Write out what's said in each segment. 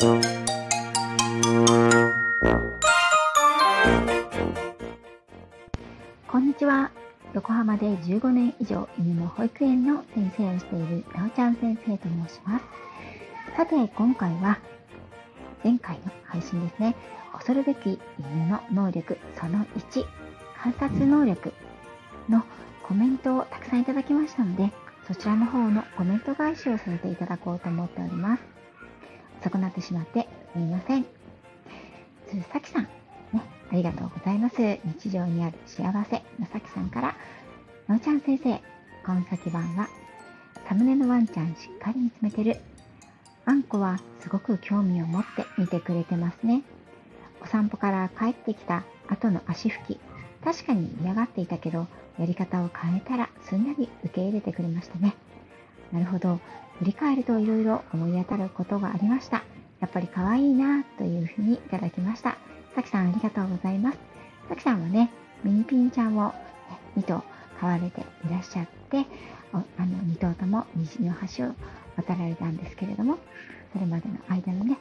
こんにちは。横浜で15年以上犬の保育園の先生をしているなおちゃん先生と申します。さて、今回は前回の配信ですね。恐るべき犬の能力その1、観察能力のコメントをたくさんいただきましたので、そちらの方のコメント返しをさせていただこうと思っております。遅くなってしまってすみません。つさきさん、ね、ありがとうございます。日常にある幸せのさきさんから、のーちゃん先生、今先版は、サムネのワンちゃんしっかり見つめてる。あんこはすごく興味を持って見てくれてますね。お散歩から帰ってきた後の足拭き、確かに嫌がっていたけど、やり方を変えたらすんなり受け入れてくれましたね。なるほど。振り返ると色々思い当たることがありました。やっぱり可愛いなというふうにいただきました。さきさんありがとうございます。さきさんはね、ミニピンちゃんを2頭飼われていらっしゃって、あの2頭とも虹の橋を渡られたんですけれども、それまでの間のね、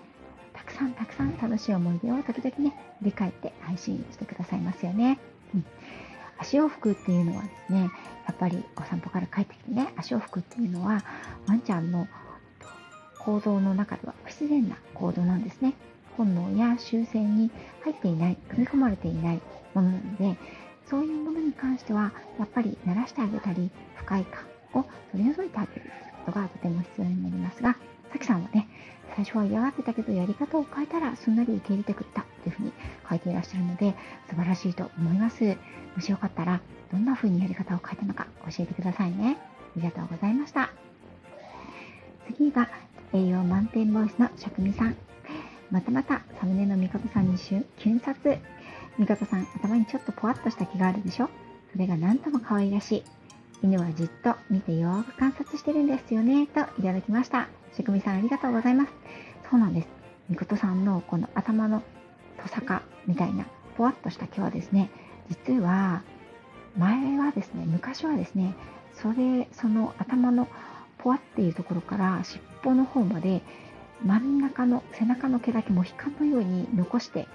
たくさんたくさん楽しい思い出を時々ね、振り返って配信してくださいますよね。うん足を拭くっていうのはですね、やっぱりお散歩から帰ってきてね、足を拭くっていうのは、ワンちゃんの行動の中では不自然な行動なんですね。本能や習性に入っていない、組み込まれていないものなので、そういうものに関しては、やっぱり慣らしてあげたり、不快感を取り除いてあげるということがとても必要になりますが、さきさんはね、最初は嫌がってたけど、やり方を変えたらすんなり受け入れてくれたというふうに書いていらっしゃるので、素晴らしいと思います。もしよかったら、どんな風にやり方を変えたのか教えてくださいね。ありがとうございました。次が、栄養満点ボイスの職人さん。またまたサムネのみことさんに急殺。みことさん、頭にちょっとぽわっとした気があるでしょ？それがなんとも可愛らしい。犬はじっと見てよく観察してるんですよね、といただきました。職人さんありがとうございます。そうなんです。みことさんのこの頭のトサカみたいなぽわっとした毛はですね、実は前はですね、昔はですね、それ、その頭のポワっていうところから尻尾の方まで真ん中の背中の毛だけモヒカンのように残して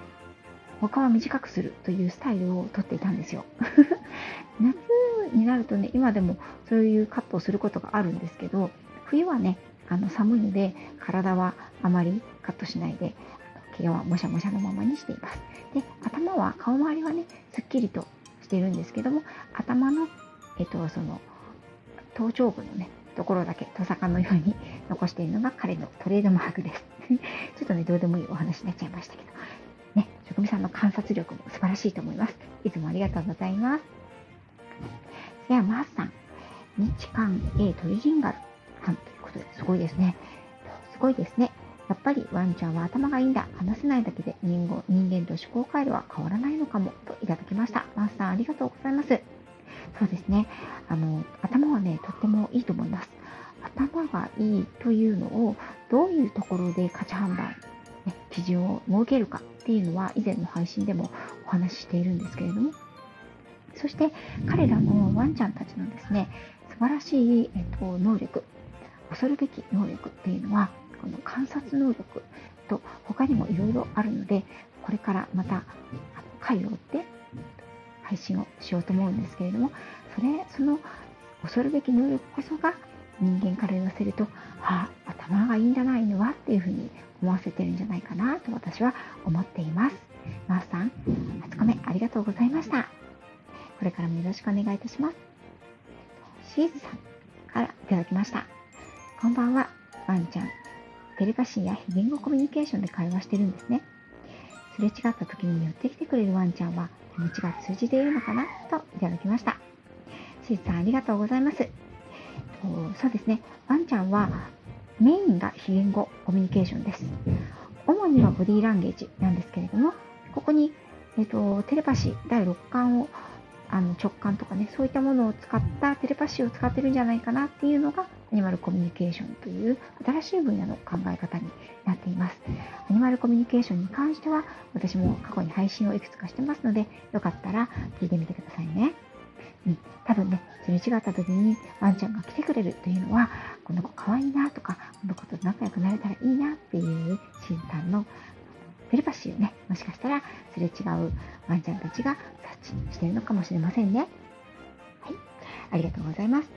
他は短くするというスタイルをとっていたんですよ。夏になるとね今でもそういうカットをすることがあるんですけど冬はねあの寒いので体はあまりカットしないで毛はもしゃもしゃのままにしています。で頭は顔周りはねすっきりとしてるんですけども頭のえっとその頭頂部のねところだけ、トサカのように残しているのが彼のトレードマークです。ちょっとね、どうでもいいお話になっちゃいましたけど、ね、職人さんの観察力も素晴らしいと思います。いつもありがとうございます。では、マースさん、日韓 A トリジンガルさんということで、すごいですね。すごいですね。やっぱりワンちゃんは頭がいいんだ。話せないだけで人人間と思考回路は変わらないのかも。といただきました。マースさん、ありがとうございます。そうですね。あの、頭はね、とってもいいと思います。頭がいいというのを、どういうところで価値判断、ね、基準を設けるかっていうのは、以前の配信でもお話ししているんですけれども、そして彼らのワンちゃんたちのですね、素晴らしい、えっと、能力、恐るべき能力っていうのは、この観察能力と他にもいろいろあるので、これからまた回を追って配信をしようと思うんですけれども、それ、その恐るべき能力こそが人間から言わせると、あ、頭がいいんだな、犬はっていうふうに思わせてるんじゃないかなと私は思っています。マースさん、初コメありがとうございました。これからもよろしくお願いいたします。シーズさんからいただきました。こんばんは、ワンちゃん。テレパシーや非言語コミュニケーションで会話してるんですね。すれ違った時に寄ってきてくれるワンちゃんは気持ちが通じているのかなといただきました。シーさんありがとうございます。そうですね、ワンちゃんはメインが非言語コミュニケーションです。主にはボディーランゲージなんですけれども、ここに、えーと、テレパシー第6巻をあの直感とかね、そういったものを使ったテレパシーを使ってるんじゃないかなっていうのがアニマルコミュニケーションという新しい分野の考え方になっています。アニマルコミュニケーションに関しては私も過去に配信をいくつかしてますので、よかったら聞いてみてくださいね。うん、多分ね、すれ違った時にワンちゃんが来てくれるというのは、この子可愛いなとか、この子と仲良くなれたらいいなっていう診断のテレパシーをね、もしかしたらすれ違うワンちゃんたちが察知してるのかもしれませんね。はい。ありがとうございます。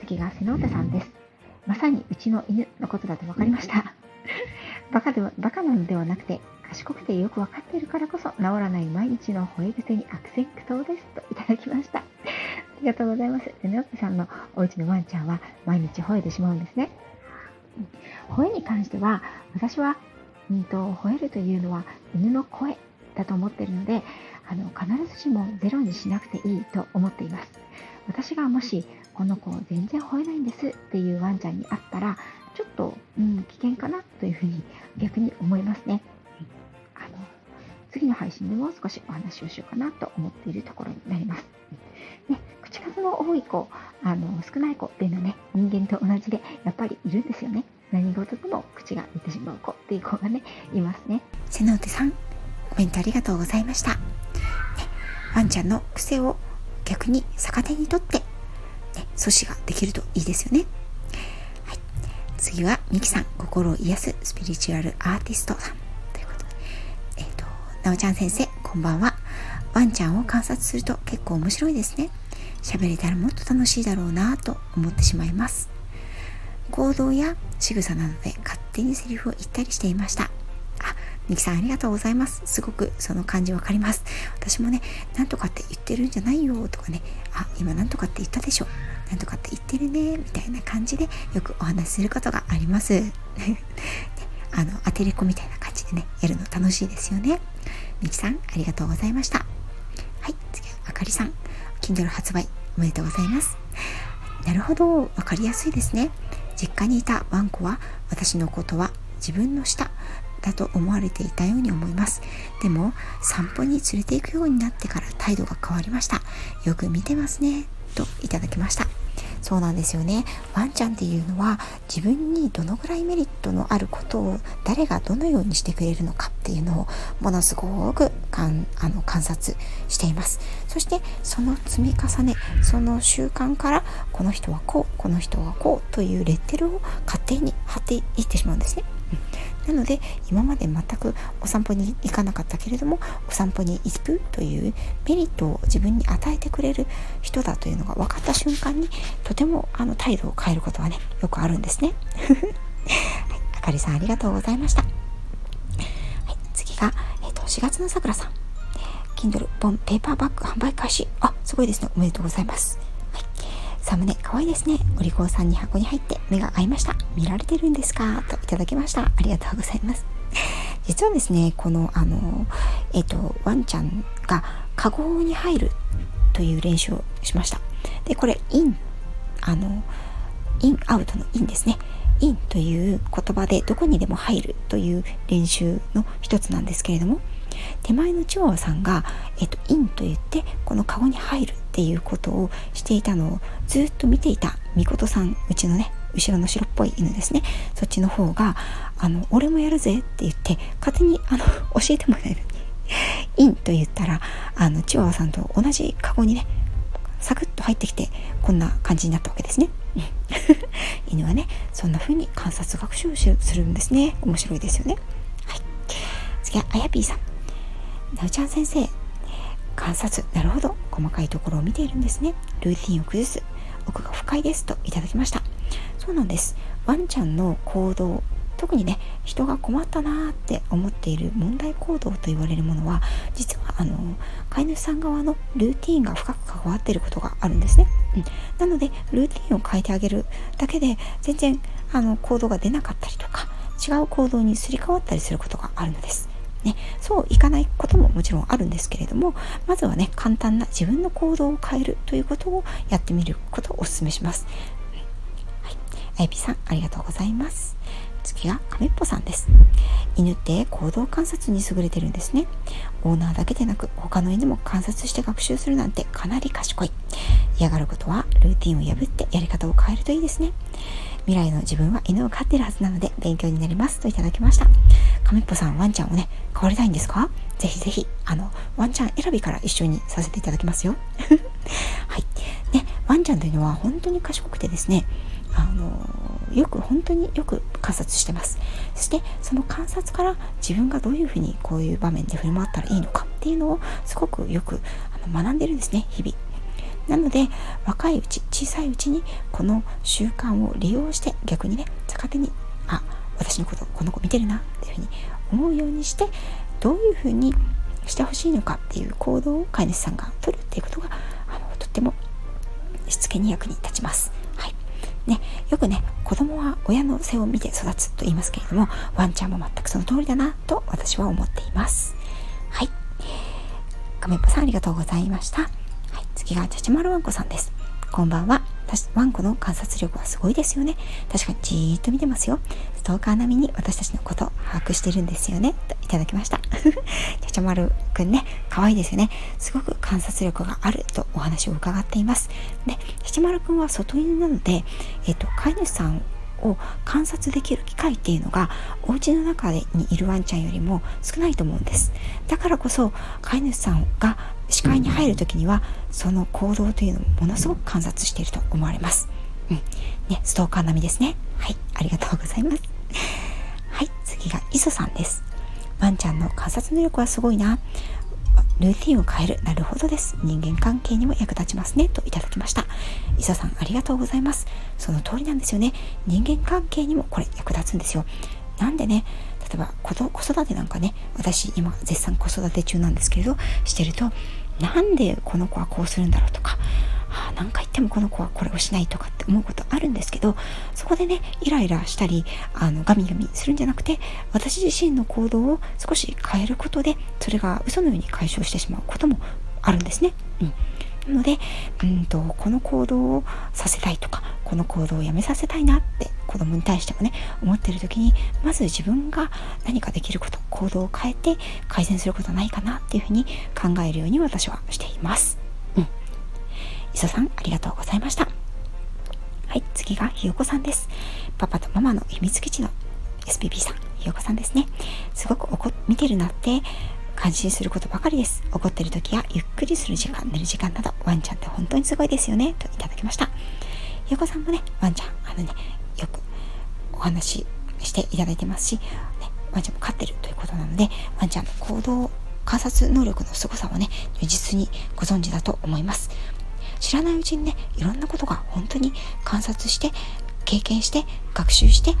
次が瀬能田さんです。まさにうちの犬のことだと分かりました。バカでは、バカなのではなくて、賢くてよくわかっているからこそ治らない毎日の吠え癖に悪戦苦闘ですといただきました。ありがとうございます。でね、おさんのお家のワンちゃんは毎日吠えてしまうんですね。吠えに関しては、私は、うんと、吠えるというのは犬の声だと思っているので、あの必ずしもゼロにしなくていいと思っています。私がもし、この子全然吠えないんですっていうワンちゃんに会ったら、ちょっと、うん、危険かなというふうに逆に思いますね。次の配信でも少しお話をしようかなと思っているところになります。ね、口数の多い子、あの少ない子っていうのはね、人間と同じでやっぱりいるんですよね。何事でも口が出てしまう子っていう子がね、いますね。瀬能手さん、コメントありがとうございました。ね、ワンちゃんの癖を逆に逆手にとって、ね、阻止ができるといいですよね。はい、次はミキさん、心を癒すスピリチュアルアーティストさん。なおちゃん先生、こんばんは。ワンちゃんを観察すると結構面白いですね。喋れたらもっと楽しいだろうなと思ってしまいます。行動や仕草などで勝手にセリフを言ったりしていました。あ、ミキさんありがとうございます。すごくその感じわかります。私もね、なんとかって言ってるんじゃないよとかね、あ、今なんとかって言ったでしょ。なんとかって言ってるね、みたいな感じでよくお話しすることがあります。あの、アテレコみたいな感じでね、やるの楽しいですよね。みきさん、ありがとうございました。はい、次はあかりさん。Kindle 発売おめでとうございます。なるほど、わかりやすいですね。実家にいたワンコは私のことは自分の舌だと思われていたように思います。でも散歩に連れて行くようになってから態度が変わりました。よく見てますね。といただきました。そうなんですよね。ワンちゃんっていうのは自分にどのぐらいメリットのあることを誰がどのようにしてくれるのかっていうのをものすごくかんあの観察しています。そしてその積み重ねその習慣からこの人はこうこの人はこうというレッテルを勝手に貼っていってしまうんですね、なので今まで全くお散歩に行かなかったけれどもお散歩に行くというメリットを自分に与えてくれる人だというのが分かった瞬間にとてもあの態度を変えることはねよくあるんですね。はい、あかりさんありがとうございました。はい、次が、えーと、4月のさくらさん。Kindle 本ペーパーバッグ販売開始。あ、すごいですね。おめでとうございます。サムネ、かわいいですね。お利口さんに箱に入って目が合いました。見られてるんですか？といただきました。ありがとうございます。実はですね、この、あの、えっ、と、ワンちゃんがカゴに入るという練習をしました。で、これ、イン、あの、イン、アウトのインですね。インという言葉でどこにでも入るという練習の一つなんですけれども、手前のチワワさんが、えっと、インと言ってこのカゴに入るっていうことをしていたのをずっと見ていたみことさん。うちのね後ろの白っぽい犬ですね。そっちの方があの俺もやるぜって言って勝手にあの教えてもらえる。インと言ったらあのチワワさんと同じカゴにねサクッと入ってきてこんな感じになったわけですね。犬はねそんな風に観察学習をするんですね。面白いですよね。はい。次はあやぴーさん。なおちゃん先生観察。なるほど。細かいところを見ているんですね。ルーティンを崩す。奥が深いですといただきました。そうなんです。ワンちゃんの行動特にね人が困ったなーって思っている問題行動と言われるものは実はあの飼い主さん側のルーティンが深く関わっていることがあるんですね、うん、なのでルーティンを変えてあげるだけで全然あの行動が出なかったりとか違う行動にすり替わったりすることがあるのです。ね、そういかないことももちろんあるんですけれどもまずはね簡単な自分の行動を変えるということをやってみることをお勧めします。はい、あやぴさんありがとうございます。次は亀っぽさんです。犬って行動観察に優れてるんですね。オーナーだけでなく他の犬も観察して学習するなんてかなり賢い。嫌がることはルーティンを破ってやり方を変えるといいですね。未来の自分は犬を飼ってるはずなので勉強になりますといただきました。亀っぽさん、ワンちゃんをね、飼われたいんですか？ぜひぜひ、あの、ワンちゃん選びから一緒にさせていただきますよ はいね。ワンちゃんというのは本当に賢くてですねあのよく本当によく観察してますそしてその観察から自分がどういうふうにこういう場面で振る舞ったらいいのかっていうのをすごくよくあの学んでるんですね日々なので若いうち小さいうちにこの習慣を利用して逆にね逆手にあ私のことこの子見てるなっていうふうに思うようにしてどういうふうにしてほしいのかっていう行動を飼い主さんが取るっていうことがあのとってもしつけに役に立ちます。はい。ね、よくね子供は親の背を見て育つと言いますけれどもワンちゃんも全くその通りだなと私は思っています。はい。画面ぽさんありがとうございました。次がチャチマルワンコさんです。こんばんは。ワンコの観察力はすごいですよね。確かにじーっと見てますよ。ストーカー並みに私たちのこと把握してるんですよね。といただきました。チャチャマルくんね、可愛いですよね。すごく観察力があるとお話を伺っています。で、チャチャマルくんは外犬なので、えっ、と、飼い主さんを観察できる機会っていうのがお家の中にいるワンちゃんよりも少ないと思うんですだからこそ飼い主さんが視界に入る時にはその行動というのをものすごく観察していると思われます、うんね、ストーカー並みですねはいありがとうございますはい次が磯さんですワンちゃんの観察能力はすごいなルーティンを変える。なるほどです。人間関係にも役立ちますね。といただきました。磯さん、ありがとうございます。その通りなんですよね。人間関係にもこれ役立つんですよ。なんでね、例えば子育てなんかね、私今絶賛子育て中なんですけれど、してると、なんでこの子はこうするんだろうとか、あ何回言ってもこの子はこれをしないとかって思うことあるんですけどそこでねイライラしたりあのガミガミするんじゃなくて私自身の行動を少し変えることでそれが嘘のように解消してしまうこともあるんですね。うんので、うんと、この行動をさせたいとか、この行動をやめさせたいなって子供に対してもね、思ってる時に、まず自分が何かできること、行動を変えて改善することないかなっていうふうに考えるように私はしています。うん磯さん、ありがとうございました。はい、次がひよこさんです。パパとママの秘密基地の SPP さん、ひよこさんですね。すごく怒見てるなって感心することばかりです。怒ってる時やゆっくりする時間、寝る時間など、ワンちゃんって本当にすごいですよね。といただきました。ひよこさんもね、ワンちゃん、あのね、よくお話ししていただいてますし、ね、ワンちゃんも飼ってるということなので、ワンちゃんの行動観察能力の凄さをね、如実にご存知だと思います。知らないうちにねいろんなことが本当に観察して経験して学習して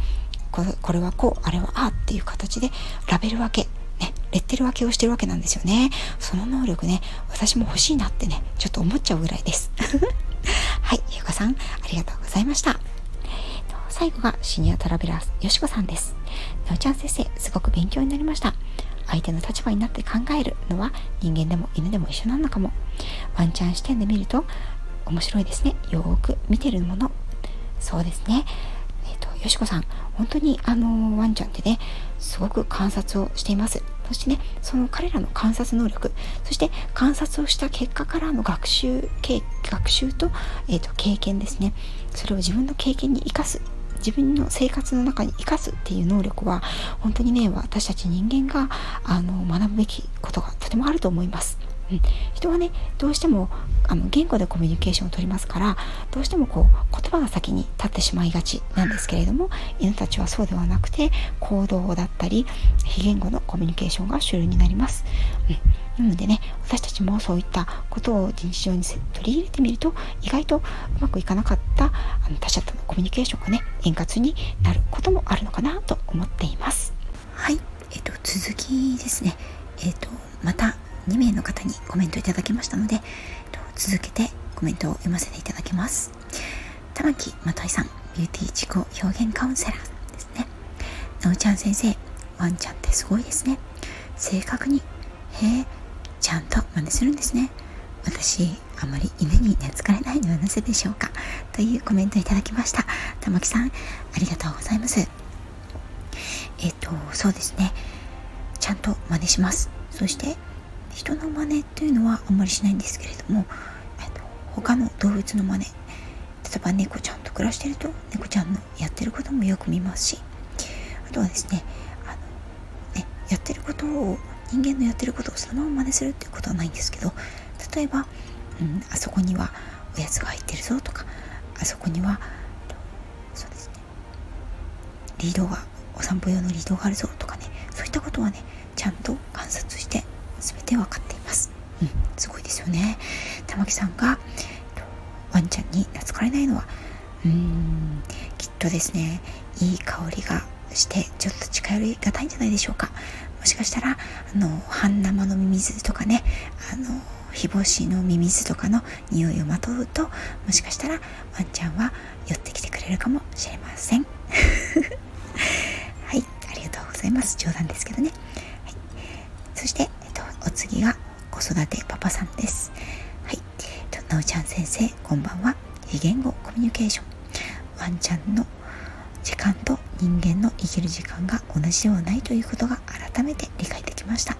これはこうあれはああっていう形でラベル分け、レッテル分けをしてるわけなんですよね。その能力ね、私も欲しいなってね、ちょっと思っちゃうぐらいです。はい、ゆうかさん、ありがとうございました。最後がシニアトラベラーよしこさんです。なおちゃん先生、すごく勉強になりました。相手の立場になって考えるのは人間でも犬でも一緒なのかも。ワンちゃん視点で見ると面白いですね。よーく見てるもの。そうですね。えっ、ー、と、よしこさん、本当にあのワンちゃんってね、すごく観察をしています。そしてね、その彼らの観察能力、そして観察をした結果からの学習、学習と,、えーと、経験ですね。それを自分の経験に生かす。自分の生活の中に生かすっていう能力は本当にね私たち人間があの学ぶべきことがとてもあると思います。うん、人はねどうしてもあの言語でコミュニケーションをとりますからどうしてもこう言葉が先に立ってしまいがちなんですけれども犬たちはそうではなくて行動だったり非言語のコミュニケーションが主流になります。うん、なのでね私たちもそういったことを日常に取り入れてみると意外とうまくいかなかったあの他者とのコミュニケーションがね円滑になることもあるのかなと思っています。はい、えっ、と続きですね。えっ、とまた2名の方にコメントいただきましたので、続けてコメントを読ませていただきます。玉木まといさん、ビューティー自己表現カウンセラーですね。なおちゃん先生、ワンちゃんってすごいですね。正確に、へえ、ちゃんと真似するんですね。私、あまり犬に懐かれないのはなぜでしょうかというコメントいただきました。玉木さん、ありがとうございます。えっと、そうですね。ちゃんと真似します。そして、人の真似っていうのはあんまりしないんですけれども、他の動物の真似例えば猫ちゃんと暮らしてると猫ちゃんのやってることもよく見ますしあとはですねあのねやってることを人間のやってることをそのまま真似するっていうことはないんですけど例えば、うん、あそこにはおやつが入ってるぞとかあそこにはそうですねリードがお散歩用のリードがあるぞとかねそういったことはねちゃんと観察して全て分かっています。うんすごいですよね。玉木さんがワンちゃんに懐かれないのは。うーんきっとですねいい香りがしてちょっと近寄りがたいんじゃないでしょうか。もしかしたらあの半生のミミズとかねあの日干しのミミズとかの匂いをまとうともしかしたらワンちゃんは寄ってきてくれるかもしれません。はいありがとうございます。冗談ですけどね、はい、そして、お次が子育てパパさんです。はい、なおちゃん先生こんばんは。非言語コミュニケーション。ワンちゃんの時間と人間の生きる時間が同じではないということが改めて理解できました。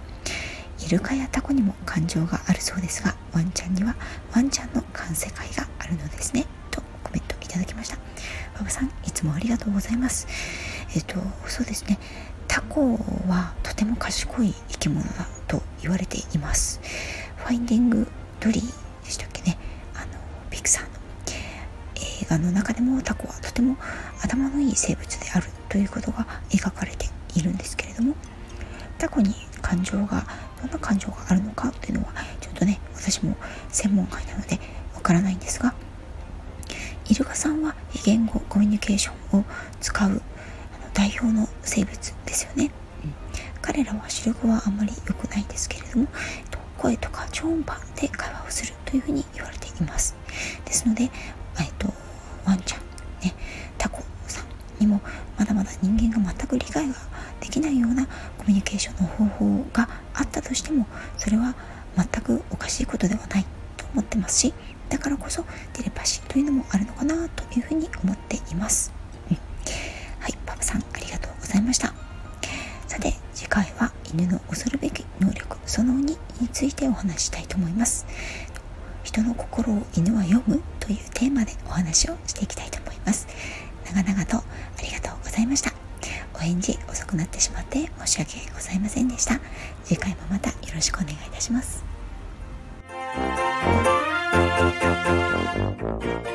イルカやタコにも感情があるそうですがワンちゃんにはワンちゃんの感世界があるのですね。とコメントいただきました。馬場さんいつもありがとうございます。えっとそうですね。タコはとても賢い生き物だと言われています。ファインディングドリーでしたっけね。あのピクサーの映画の中でもタコはとても頭のいい生物であるということが描かれているんですけれどもタコに感情がどんな感情があるのかっていうのはちょっとね私も専門外なのでわからないんですがイルカさんは非言語コミュニケーションを使う代表の生物ですよね、うん、彼らは視力はあんまり良くないですけれども声とか超音波で会話をするというふうに言われています。ですので、えっと、ワンちゃんねタコさんにもまだまだ人間が全く理解ができないようなコミュニケーションの方法があったとしてもそれは全くおかしいことではないと思ってますしだからこそテレパシーというのもあるのかなというふうに思っています、ざいました。さて次回は犬の恐るべき能力その2についてお話したいと思います。人の心を犬は読むというテーマでお話をしていきたいと思います。長々とありがとうございました。お返事遅くなってしまって申し訳ございませんでした。次回もまたよろしくお願いいたします。Thank you.